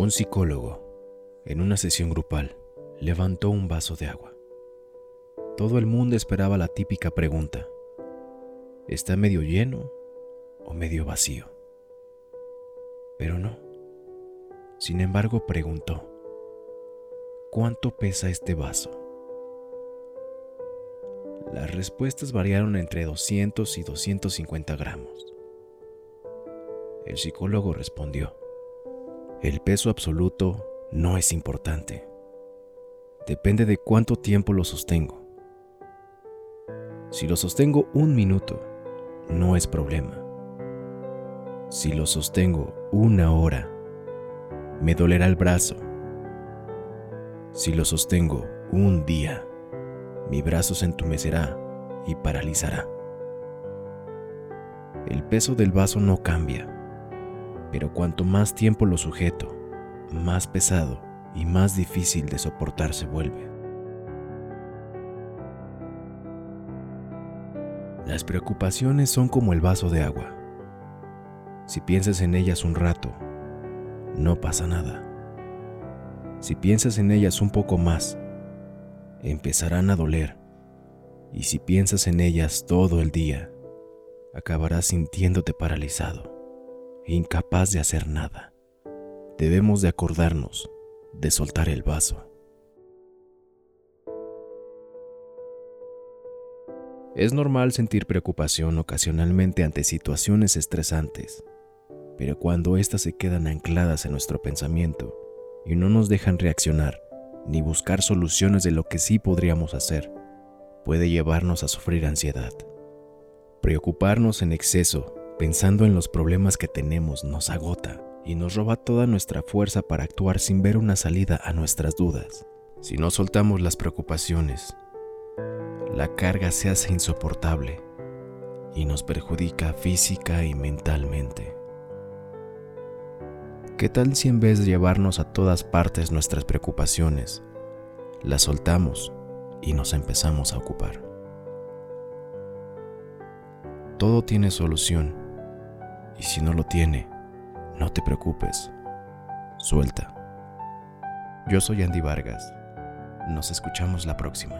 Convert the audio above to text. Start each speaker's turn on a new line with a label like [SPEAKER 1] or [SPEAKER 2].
[SPEAKER 1] Un psicólogo, en una sesión grupal, levantó un vaso de agua. Todo el mundo esperaba la típica pregunta. ¿Está medio lleno o medio vacío? Pero no. Sin embargo, preguntó, ¿cuánto pesa este vaso? Las respuestas variaron entre 200 y 250 gramos. El psicólogo respondió, el peso absoluto no es importante. Depende de cuánto tiempo lo sostengo. Si lo sostengo un minuto, no es problema. Si lo sostengo una hora, me dolerá el brazo. Si lo sostengo un día, mi brazo se entumecerá y paralizará. El peso del vaso no cambia pero cuanto más tiempo lo sujeto, más pesado y más difícil de soportar se vuelve. Las preocupaciones son como el vaso de agua. Si piensas en ellas un rato, no pasa nada. Si piensas en ellas un poco más, empezarán a doler. Y si piensas en ellas todo el día, acabarás sintiéndote paralizado incapaz de hacer nada. Debemos de acordarnos de soltar el vaso. Es normal sentir preocupación ocasionalmente ante situaciones estresantes, pero cuando éstas se quedan ancladas en nuestro pensamiento y no nos dejan reaccionar ni buscar soluciones de lo que sí podríamos hacer, puede llevarnos a sufrir ansiedad. Preocuparnos en exceso pensando en los problemas que tenemos nos agota y nos roba toda nuestra fuerza para actuar sin ver una salida a nuestras dudas. Si no soltamos las preocupaciones, la carga se hace insoportable y nos perjudica física y mentalmente. ¿Qué tal si en vez de llevarnos a todas partes nuestras preocupaciones, las soltamos y nos empezamos a ocupar? Todo tiene solución y si no lo tiene, no te preocupes. Suelta. Yo soy Andy Vargas. Nos escuchamos la próxima.